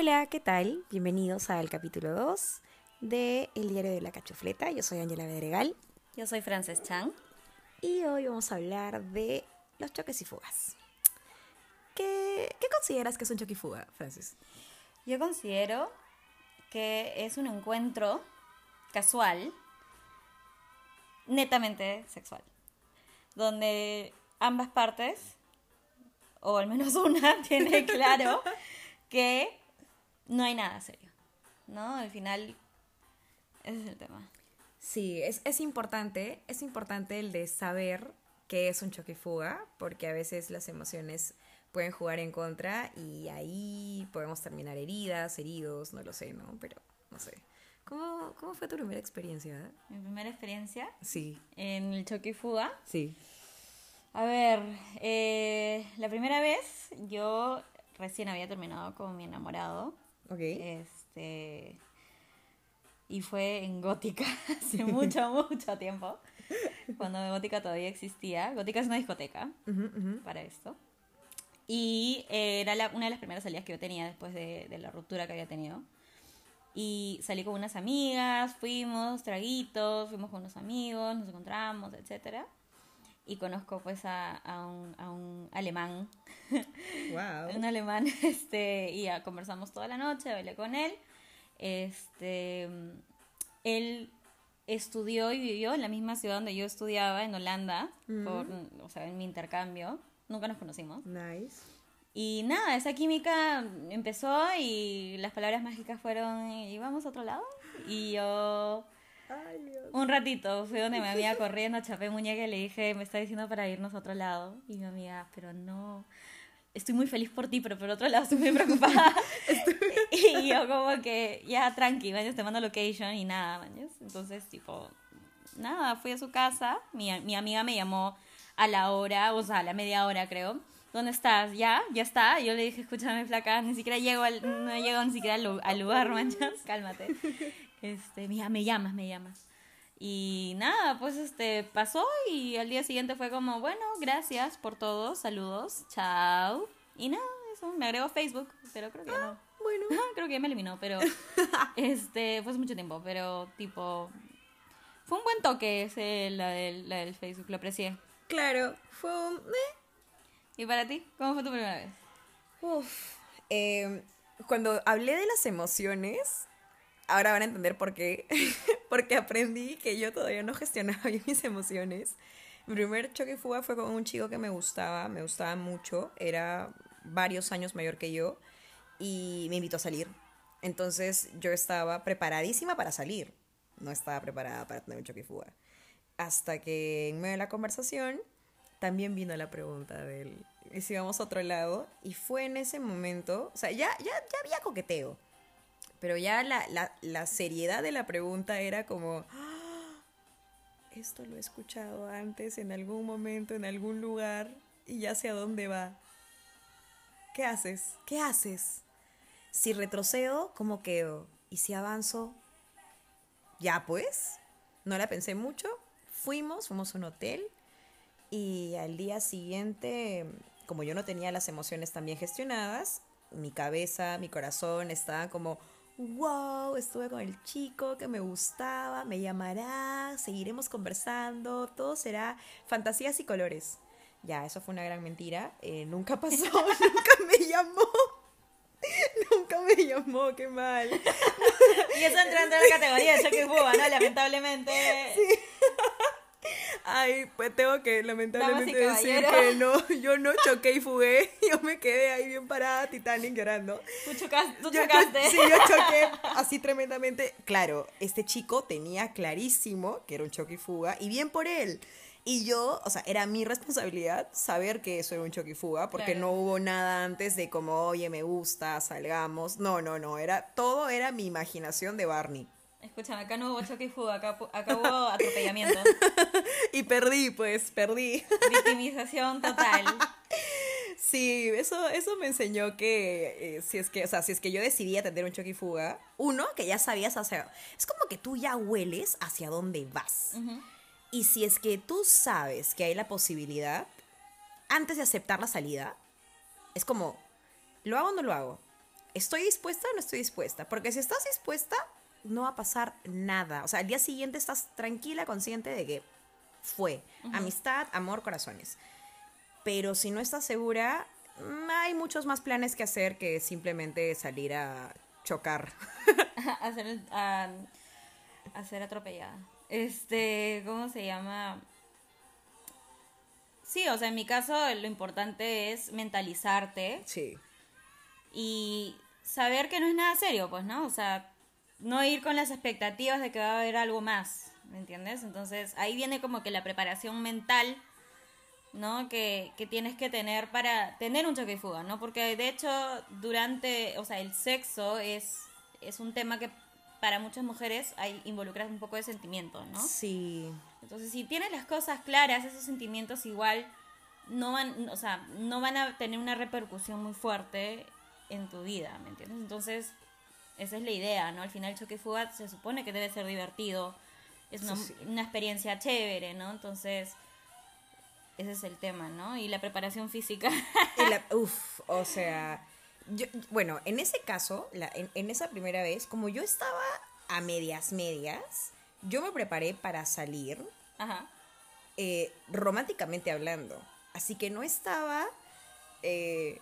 Hola, ¿qué tal? Bienvenidos al capítulo 2 de El diario de la cachufleta. Yo soy Ángela Bedregal Yo soy Frances Chang. y hoy vamos a hablar de los choques y fugas. ¿Qué, qué consideras que es un choque y fuga, Francis? Yo considero que es un encuentro casual, netamente sexual, donde ambas partes, o al menos una, tiene claro que no hay nada serio, ¿no? Al final, ese es el tema. Sí, es, es importante, es importante el de saber qué es un choque y fuga, porque a veces las emociones pueden jugar en contra y ahí podemos terminar heridas, heridos, no lo sé, ¿no? Pero, no sé. ¿Cómo, cómo fue tu primera experiencia? Mi primera experiencia Sí, en el choque y fuga. sí. A ver, eh, la primera vez yo recién había terminado con mi enamorado. Ok. Este. Y fue en Gótica hace mucho, mucho tiempo. Cuando Gótica todavía existía. Gótica es una discoteca para esto. Y era la- una de las primeras salidas que yo tenía después de, de la ruptura que había tenido. Y salí con unas amigas, fuimos, traguitos, fuimos con unos amigos, nos encontramos, etcétera. Y conozco pues a, a un, a un alemán Wow. un alemán, este, y ya conversamos toda la noche, bailé con él. Este, él estudió y vivió en la misma ciudad donde yo estudiaba, en Holanda, por, o sea, en mi intercambio. Nunca nos conocimos. Nice. Y nada, esa química empezó y las palabras mágicas fueron, ¿y vamos a otro lado? Y yo, Ay, Dios. un ratito, fui donde mi amiga corriendo, chapé muñeca y le dije, me está diciendo para irnos a otro lado. Y mi amiga, pero no, estoy muy feliz por ti, pero por otro lado estoy muy preocupada. y yo como que, ya, tranqui, mañas, te mando location y nada, mañas. Entonces, tipo, nada, fui a su casa, mi, mi amiga me llamó a la hora, o sea, a la media hora creo. ¿Dónde estás? ¿Ya? ¿Ya está? Yo le dije, escúchame, flaca, ni siquiera llego al, no llego ni siquiera al lugar, manchas, cálmate. Este, me llamas, me llamas. Y nada, pues este pasó y al día siguiente fue como, bueno, gracias por todo, saludos, chao. Y nada, eso, me agregó Facebook, pero creo que ya no. Bueno. creo que ya me eliminó, pero este, fue hace mucho tiempo, pero tipo, fue un buen toque ese, la del, la del Facebook, lo aprecié. Claro, fue un... eh, ¿Y para ti? ¿Cómo fue tu primera vez? Uf, eh, cuando hablé de las emociones, ahora van a entender por qué. Porque aprendí que yo todavía no gestionaba bien mis emociones. Mi primer choque fuga fue con un chico que me gustaba, me gustaba mucho, era varios años mayor que yo y me invitó a salir. Entonces yo estaba preparadísima para salir, no estaba preparada para tener un choque fuga. Hasta que en medio de la conversación también vino la pregunta del ¿y si vamos a otro lado? Y fue en ese momento, o sea, ya, ya, ya había coqueteo, pero ya la, la, la seriedad de la pregunta era como, "Ah, esto lo he escuchado antes en algún momento, en algún lugar, y ya sé a dónde va. ¿Qué haces? ¿Qué haces? Si retrocedo, ¿cómo quedo? ¿Y si avanzo? Ya pues, no la pensé mucho. Fuimos, fuimos a un hotel y al día siguiente, como yo no tenía las emociones tan bien gestionadas, mi cabeza, mi corazón estaban como, wow, estuve con el chico que me gustaba, me llamará, seguiremos conversando, todo será fantasías y colores. Ya, eso fue una gran mentira. eh, nunca pasó, nunca me llamó. Nunca me llamó, qué mal. Y eso entra dentro de la categoría de y fuga, ¿no? Lamentablemente. Ay, pues tengo que lamentablemente decir que no, yo no choqué y fugué, yo me quedé ahí bien parada, Titanic llorando. Tú, chocas- tú Yo- yo- chocaste. sí, yo choqué así tremendamente. Claro, este chico tenía clarísimo que era un choque y fuga, y bien por él. Y yo, o sea, era mi responsabilidad saber que eso era un choque y fuga, porque Claro. no hubo nada antes de como, oye, me gusta, salgamos. No, no, no, era, todo era mi imaginación de Barney. Escúchame, acá no hubo choque y fuga, acá, acá hubo atropellamiento. Y perdí, pues, perdí. Victimización total. Sí, eso, eso me enseñó que eh, si es que, o sea, si es que yo decidía tener un choque y fuga, uno, que ya sabías hacia, es como que tú ya hueles hacia dónde vas. Y si es que tú sabes que hay la posibilidad, antes de aceptar la salida, es como, ¿lo hago o no lo hago? ¿estoy dispuesta o no estoy dispuesta? Porque si estás dispuesta, no va a pasar nada. O sea, al día siguiente estás tranquila, consciente de que fue. Amistad, amor, corazones. Pero si no estás segura, mm, hay muchos más planes que hacer que simplemente salir a chocar. a ser, a, a ser atropellada. Este, ¿cómo se llama? Sí, o sea, en mi caso lo importante es mentalizarte Sí. y saber que no es nada serio, pues, ¿no? O sea, no ir con las expectativas de que va a haber algo más, ¿me entiendes? Entonces, ahí viene como que la preparación mental, ¿no? Que, que tienes que tener para tener un choque y fuga, ¿no? Porque de hecho, durante, o sea, el sexo es, es un tema que para muchas mujeres hay involucra un poco de sentimiento, ¿no? Sí. Entonces, si tienes las cosas claras, esos sentimientos igual no van, o sea, no van a tener una repercusión muy fuerte en tu vida, ¿me entiendes? Entonces, esa es la idea, ¿no? Al final, choque y fuga se supone que debe ser divertido, es una, Sí, sí. una experiencia chévere, ¿no? Entonces, ese es el tema, ¿no? Y la preparación física. Y la- uf, o sea, yo, bueno, en ese caso, la- en, en esa primera vez, como yo estaba a medias medias, yo me preparé para salir Ajá. eh, románticamente hablando. Así que no estaba eh,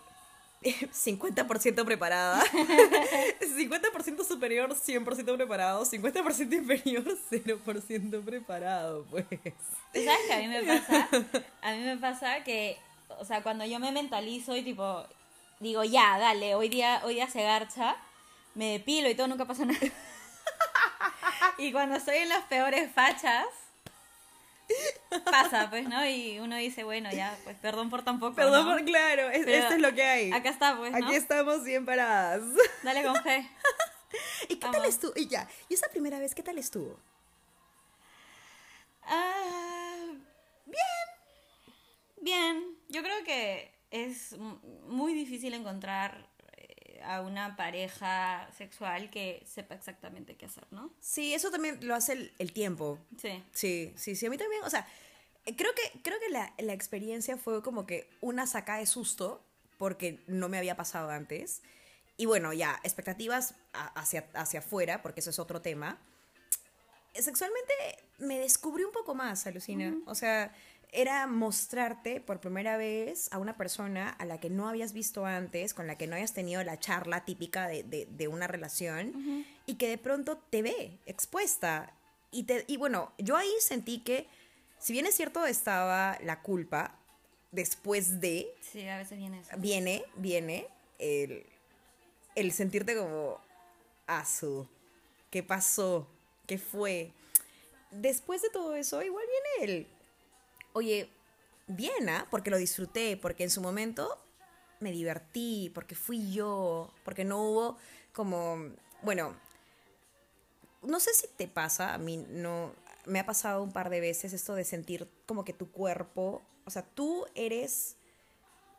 50% preparada, 50% superior, 100% preparado, 50% inferior, 0% preparado, pues. ¿Tú ¿Sabes que a mí me pasa? A mí me pasa que, o sea, cuando yo me mentalizo y tipo, digo, ya, dale, hoy día, hoy día se garcha, me depilo y todo, nunca pasa nada. Y cuando estoy en las peores fachas, pasa, pues, ¿no? Y uno dice, bueno, ya, pues, perdón por tampoco. Perdón ¿no? por claro, es- esto es lo que hay. Acá está, pues, ¿no? Aquí estamos bien paradas. Dale con fe. ¿Y qué tal estuvo? Y ya, ¿y esa primera vez qué tal estuvo? Ah, bien. Bien. Yo creo que es muy difícil encontrar a una pareja sexual que sepa exactamente qué hacer, ¿no? Sí, eso también lo hace el, el tiempo. Sí. Sí, sí, sí, a mí también, o sea, creo que, creo que la, la experiencia fue como que una saca de susto, porque no me había pasado antes. Y bueno, ya, expectativas hacia, hacia afuera, porque eso es otro tema. Sexualmente me descubrí un poco más, alucina. O sea, era mostrarte por primera vez a una persona a la que no habías visto antes, con la que no hayas tenido la charla típica de, de- de una relación, y que de pronto te ve expuesta. Y, te, y bueno, yo ahí sentí que, si bien es cierto, estaba la culpa, después de, Sí, a veces viene eso. viene, viene el, el sentirte como, asu, ¿qué pasó? ¿Qué fue? Después de todo eso, igual viene el, oye, bien, ¿ah? Porque lo disfruté, porque en su momento me divertí, porque fui yo, porque no hubo como, bueno, no sé si te pasa, a mí no, me ha pasado un par de veces esto de sentir como que tu cuerpo, o sea, tú eres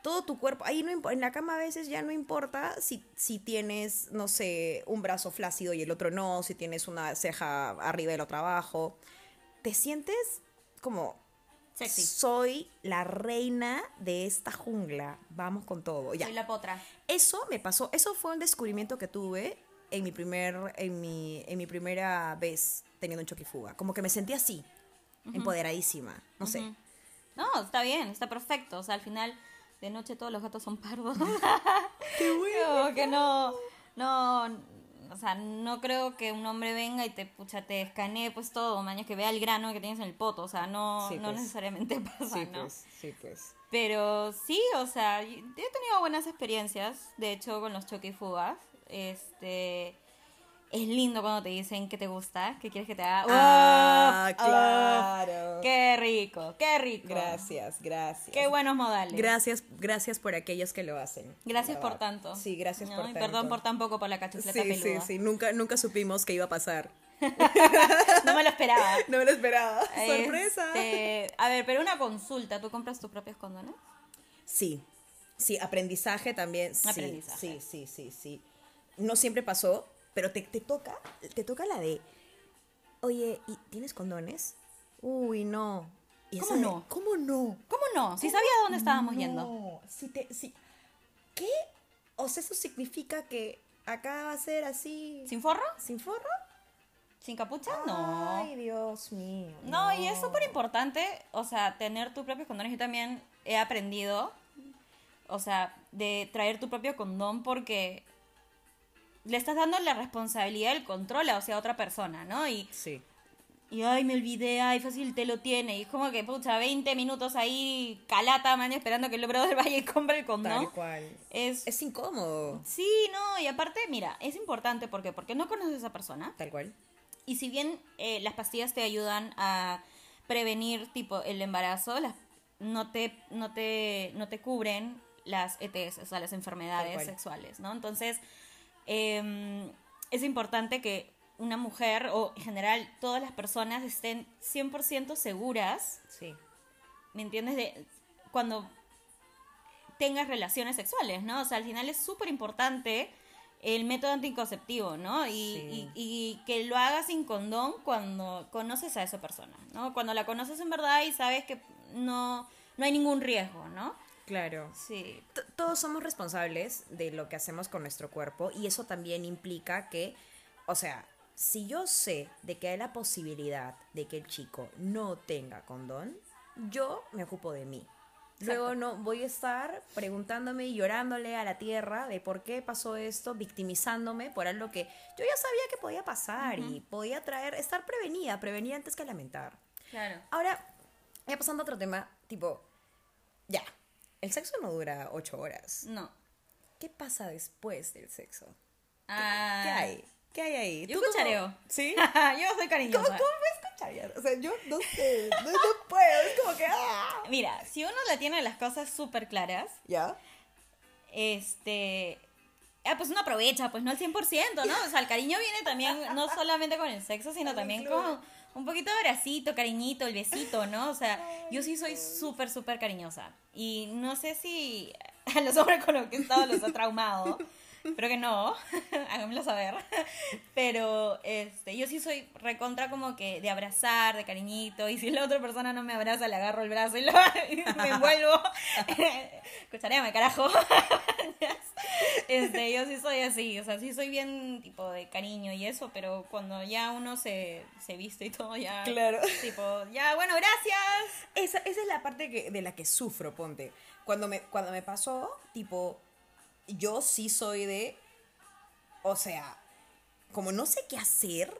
todo tu cuerpo, ahí no en la cama a veces ya no importa si, si tienes, no sé, un brazo flácido y el otro no, si tienes una ceja arriba y el otro abajo, te sientes como Sexy. soy la reina de esta jungla, vamos con todo, ya. Soy la potra. Eso me pasó, eso fue un descubrimiento que tuve en mi primer, en mi, en mi primera vez teniendo un choque fuga. Como que me sentí así, empoderadísima, no sé. No, está bien, está perfecto. O sea, al final, de noche todos los gatos son pardos. Qué Como que no, no, o sea, no creo que un hombre venga y te, pucha, te escanee pues todo, mañana que vea el grano que tienes en el poto, o sea, no, Sí, no pues. necesariamente pasa, Sí, ¿no? pues, sí, pues. Pero sí, o sea, y- he tenido buenas experiencias, de hecho, con los choque y fugas. Este, es lindo cuando te dicen que te gusta, que quieres que te haga. Ah, ¡Uf! claro. ¡Qué rico! ¡Qué rico! Gracias, gracias. ¡Qué buenos modales! Gracias, gracias por aquellos que lo hacen. Gracias por tanto. Sí, gracias ¿no? por Y tanto. perdón por tan poco por la cachufleta Sí, sí, peluda. sí. Nunca, nunca supimos que iba a pasar. No me lo esperaba. No me lo esperaba. ¡Sorpresa! Este, a ver, pero una consulta, ¿tú compras tus propios condones? Sí, sí, aprendizaje también. Sí, Aprendizaje. Sí, sí, sí, sí. No siempre pasó, pero te, te toca, te toca la de, oye, ¿y tienes condones? Uy, no. Y ¿Cómo de, no? ¿Cómo no? ¿Cómo no? Si sabías dónde estábamos No, yendo. Si te, si, ¿Qué? O sea, eso significa que acá va a ser así. ¿Sin forro? ¿Sin forro? ¿Sin capucha? No. Ay, Dios mío. No, y es súper importante, o sea, tener tus propios condones. Yo también he aprendido, o sea, de traer tu propio condón porque le estás dando la responsabilidad del control a, o sea, a otra persona, ¿no? Y, Sí. y ay, me olvidé, ay, fácil te lo tiene. Y es como que, pucha, 20 minutos ahí, calata, man, esperando que el brother vaya y compre el condón. Tal cual. Es, Es incómodo. Sí, no, y aparte, mira, es importante porque porque no conoces a esa persona. Tal cual. Y si bien eh, las pastillas te ayudan a prevenir tipo el embarazo, las, no te no te no te cubren las ETS, o sea, las enfermedades sexuales, ¿no? Entonces, em, es importante que una mujer o en general todas las personas estén 100% seguras, Sí. ¿me entiendes? De cuando tengas relaciones sexuales, ¿no? O sea, al final es súper importante el método anticonceptivo, ¿no? Y, Sí. y- y que lo hagas sin condón cuando conoces a esa persona, ¿no? Cuando la conoces en verdad y sabes que no, no hay ningún riesgo, ¿no? Claro. Sí. T- Todos somos responsables de lo que hacemos con nuestro cuerpo y eso también implica que, o sea, si yo sé de que hay la posibilidad de que el chico no tenga condón, yo me ocupo de mí. Luego no voy a estar preguntándome y llorándole a la tierra de por qué pasó esto, victimizándome por algo que yo ya sabía que podía pasar y podía traer, estar prevenida, prevenir antes que lamentar. Claro. Ahora, ya pasando a otro tema, tipo, el sexo no dura ocho horas. No. ¿Qué pasa después del sexo? Ah, ¿Qué hay? ¿Qué hay ahí? Yo ¿Tú cómo- cuchareo. ¿Sí? Yo soy cariñosa. ¿Cómo, cómo ves cucharear? O sea, yo no sé, no, no puedo, es como que, ¡ah! Mira, si uno la tiene las cosas súper claras, ¿Ya? este ah, pues uno aprovecha, pues no al 100%, ¿no? O sea, el cariño viene también no solamente con el sexo, sino también con un poquito de abracito, cariñito, el besito, ¿no? O sea, yo sí soy súper, súper cariñosa. Y no sé si a los hombres con los que he estado los ha traumado. Espero que no, háganmelo saber. Pero este, yo sí soy recontra como que de abrazar, de cariñito. Y si la otra persona no me abraza, le agarro el brazo y, lo, y me envuelvo. Escucharéame, carajo. Este, yo sí soy así, o sea, sí soy bien tipo de cariño y eso, pero cuando ya uno se, se viste y todo, ya. Claro. Tipo, ya, bueno, gracias. Esa, esa es la parte que, de la que sufro, ponte. Cuando me, cuando me pasó, tipo, yo sí soy de, o sea, como no sé qué hacer,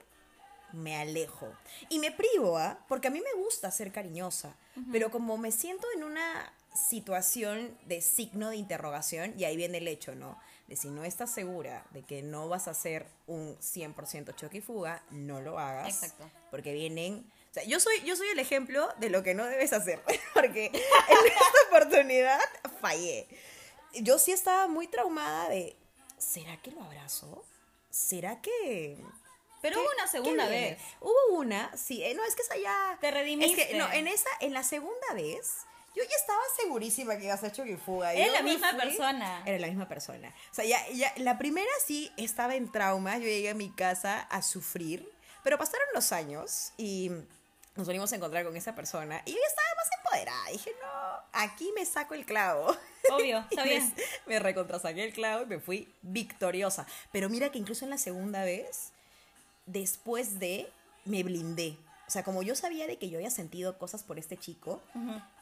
me alejo. Y me privo, ¿ah? Porque a mí me gusta ser cariñosa, pero como me siento en una situación de signo de interrogación, y ahí viene el hecho, ¿no? De si no estás segura de que no vas a hacer un 100% choque y fuga, no lo hagas. Exacto. Porque vienen... O sea, yo soy, yo soy el ejemplo de lo que no debes hacer, porque en esta oportunidad fallé. Yo sí estaba muy traumada de, ¿será que lo abrazo? ¿Será que...? Pero ¿Qué- hubo una segunda vez. Hubo una, sí, eh, no, es que esa ya... Te redimiste. Es que, no, en esa, en la segunda vez, yo ya estaba segurísima que iba a ser choque y fuga. y Era la misma fui- persona. Era la misma persona. O sea, ya, ya, la primera sí estaba en trauma, yo llegué a mi casa a sufrir, pero pasaron los años y nos volvimos a encontrar con esa persona y yo ya estaba más empoderada. Dije, no, aquí me saco el clavo. Obvio, está me-. Me recontrasaqué el clavo y me fui victoriosa. Pero mira que incluso en la segunda vez, después de, me blindé. O sea, como yo sabía de que yo había sentido cosas por este chico,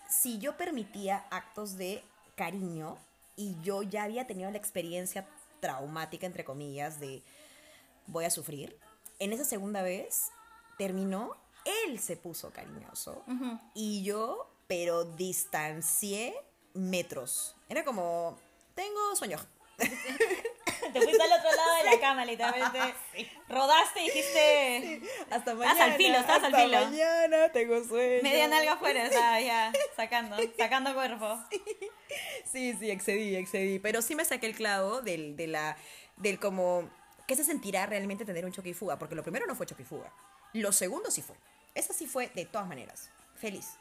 si yo permitía actos de cariño y yo ya había tenido la experiencia traumática, entre comillas, de voy a sufrir, en esa segunda vez terminó, él se puso cariñoso y yo, pero distancié metros. Era como, tengo sueño. Te fuiste al otro lado de la cama, literalmente. Rodaste y dijiste. Hasta Estás mañana. al filo, estás al hasta filo. mañana, tengo sueño. Media nalga afuera, o sea, ya, sacando, sacando cuerpo. Sí, sí, excedí, excedí. Pero sí me saqué el clavo del, de la, del como, ¿qué se sentirá realmente tener un choque y fuga? Porque lo primero no fue choque y fuga. Lo segundo sí fue. Esa sí fue de todas maneras. Feliz.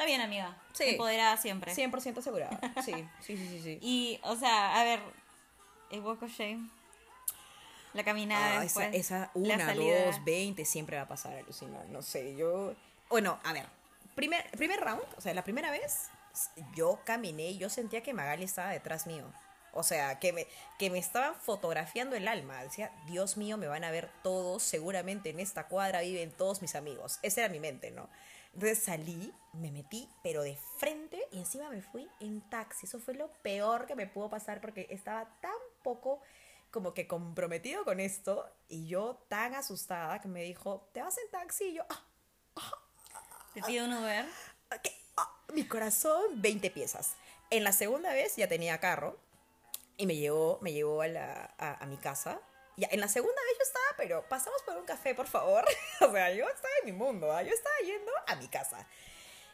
Está bien, amiga. Sí. Empoderada siempre. 100% asegurada. Sí, sí, sí, sí. sí. Y, o sea, a ver, el walk of shame. La caminada Ah, después. esa, esa una, dos, veinte siempre va a pasar, alucinar. No sé, yo. Bueno, a ver. Primer, primer round, o sea, la primera vez, yo caminé y yo sentía que Magali estaba detrás mío. O sea, que me, que me estaban fotografiando el alma. Decía, Dios mío, me van a ver todos. Seguramente en esta cuadra viven todos mis amigos. Esa era mi mente, ¿no? Entonces salí, me metí, pero de frente y encima me fui en taxi. Eso fue lo peor que me pudo pasar porque estaba tan poco como que comprometido con esto y yo tan asustada que me dijo, ¿te vas en taxi? Y yo, ah, ¿Te pido un Uber? ¿qué? Ah, mi corazón, 20 piezas. En la segunda vez ya tenía carro y me llevó, me llevó a, la, a, a mi casa. Ya, en la segunda vez yo estaba, pero pasamos por un café, por favor. o sea, yo estaba en mi mundo, ¿ah? yo estaba yendo a mi casa.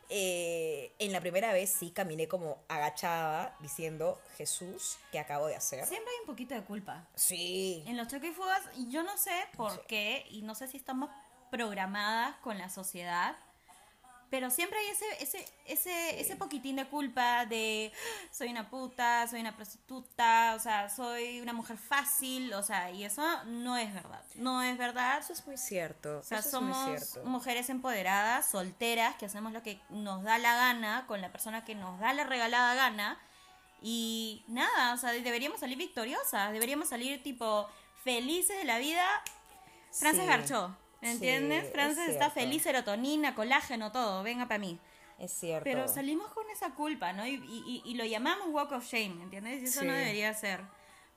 Eh, en la primera vez sí caminé como agachada diciendo, Jesús, ¿qué acabo de hacer? Siempre hay un poquito de culpa. Sí. En los choques y fugas, yo no sé por qué, y no sé si estamos programadas con la sociedad, pero siempre hay ese, ese, ese, ese poquitín de culpa de "Ah, soy una puta, soy una prostituta, o sea, soy una mujer fácil, o sea, y eso no es verdad. No es verdad. Eso es muy cierto. O sea, eso es muy somos cierto. mujeres empoderadas, solteras, que hacemos lo que nos da la gana con la persona que nos da la regalada gana. Y nada, o sea, deberíamos salir victoriosas, deberíamos salir tipo felices de la vida. Frances Sí. Garchó, ¿me Sí, entiendes? es Frances está cierto. feliz, serotonina, colágeno, todo, venga para mí. Es cierto. Pero salimos con esa culpa, ¿no? Y, y- y- lo llamamos walk of shame, ¿entiendes? Y eso Sí. no debería ser.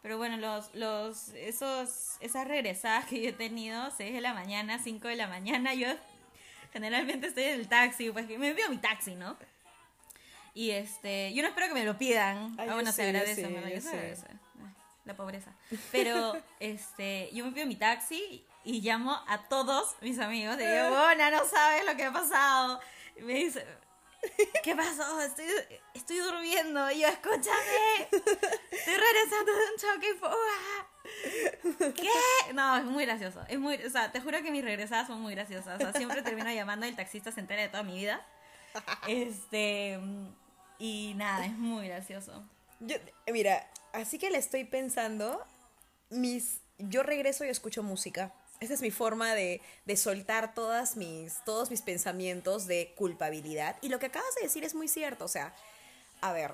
Pero bueno, los, los, esos, esas regresadas que yo he tenido, 6 de la mañana, 5 de la mañana, yo generalmente estoy en el taxi, pues me pido mi taxi, ¿no? Y este, yo no espero que me lo pidan. Ay, ah, bueno, se sí, agradece, sí, sí. Ay, La pobreza. Pero este, yo me pido mi taxi y llamo a todos mis amigos. De digo, Bona, no sabes lo que ha pasado. Y me dice, ¿qué pasó? Estoy, estoy durmiendo. Y yo, escúchame. Estoy regresando de un choque y fuga. ¿Qué? No, es muy gracioso. Es muy, o sea, te juro que mis regresadas son muy graciosas. O sea, siempre termino llamando y el taxista se entera de toda mi vida. Este. Y nada, es muy gracioso. Yo, mira, así que le estoy pensando, mis, yo regreso y escucho música. Esa es mi forma de, de soltar todas mis, todos mis pensamientos de culpabilidad. Y lo que acabas de decir es muy cierto. O sea, a ver,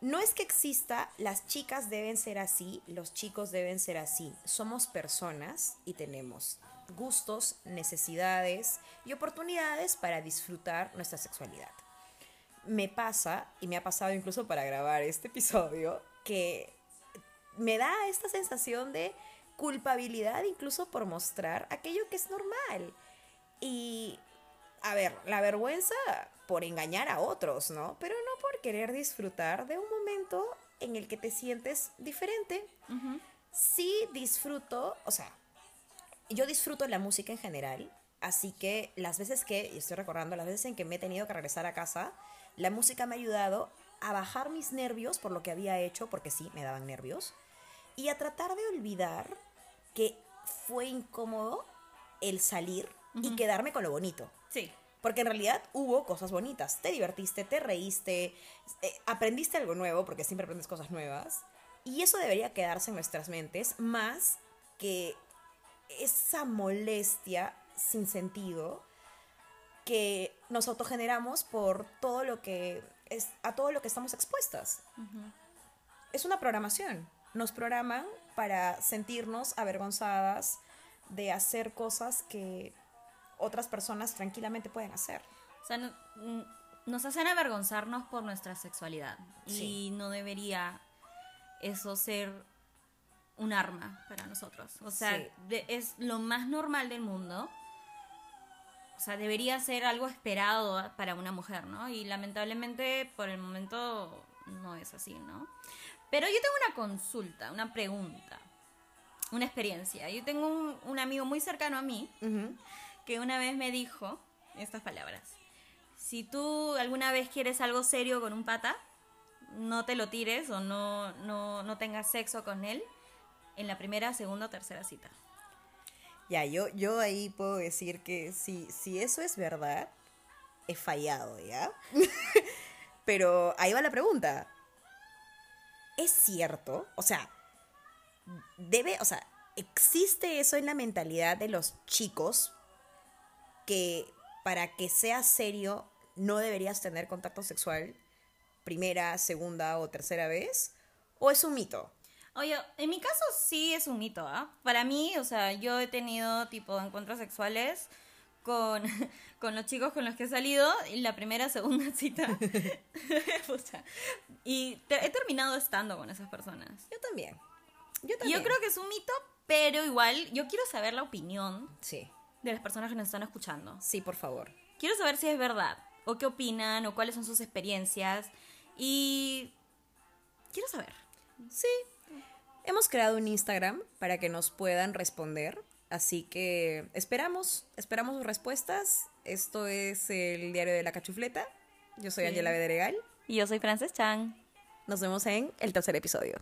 no es que exista, las chicas deben ser así, los chicos deben ser así. Somos personas y tenemos gustos, necesidades y oportunidades para disfrutar nuestra sexualidad me pasa, y me ha pasado incluso para grabar este episodio, que me da esta sensación de culpabilidad incluso por mostrar aquello que es normal. Y, a ver, la vergüenza por engañar a otros, ¿no? Pero no por querer disfrutar de un momento en el que te sientes diferente. Sí disfruto, o sea, yo disfruto la música en general, así que las veces que, y estoy recordando, las veces en que me he tenido que regresar a casa, la música me ha ayudado a bajar mis nervios por lo que había hecho, porque sí, me daban nervios, y a tratar de olvidar que fue incómodo el salir y quedarme con lo bonito. Sí. Porque en realidad hubo cosas bonitas. Te divertiste, te reíste, eh, aprendiste algo nuevo, porque siempre aprendes cosas nuevas. Y eso debería quedarse en nuestras mentes, más que esa molestia sin sentido que nos autogeneramos por todo lo que es, a todo lo que estamos expuestas. Es una programación. Nos programan para sentirnos avergonzadas de hacer cosas que otras personas tranquilamente pueden hacer. O sea, no- nos hacen avergonzarnos por nuestra sexualidad. Sí. Y no debería eso ser un arma para nosotros. O sea, Sí. de- es lo más normal del mundo. O sea, debería ser algo esperado para una mujer, ¿no? Y lamentablemente por el momento no es así, ¿no? Pero yo tengo una consulta, una pregunta, una experiencia. Yo tengo un, un amigo muy cercano a mí que una vez me dijo estas palabras. Si tú alguna vez quieres algo serio con un pata, no te lo tires o no, no, no tengas sexo con él en la primera, segunda o tercera cita. Ya, yo, yo ahí puedo decir que si, si eso es verdad, he fallado, ¿ya? Pero ahí va la pregunta. ¿Es cierto? O sea, debe, o sea, ¿existe eso en la mentalidad de los chicos que para que sea serio no deberías tener contacto sexual primera, segunda o tercera vez? ¿O es un mito? Oye, en mi caso sí es un mito, ¿ah? Para mí, o sea, yo he tenido tipo encuentros sexuales con, con los chicos con los que he salido, y la primera, segunda cita. Pucha. y te- he terminado estando con esas personas. Yo también. Yo también. yo creo que es un mito, pero igual yo quiero saber la opinión Sí, de las personas que nos están escuchando. sí, por favor. Quiero saber si es verdad, o qué opinan, o cuáles son sus experiencias. Y quiero saber. Sí. Hemos creado un Instagram para que nos puedan responder. Así que esperamos, esperamos sus respuestas. Esto es el diario de la cachufleta. Yo soy Sí. Angela Bederegal. Y yo soy Frances Chan. Nos vemos en el tercer episodio.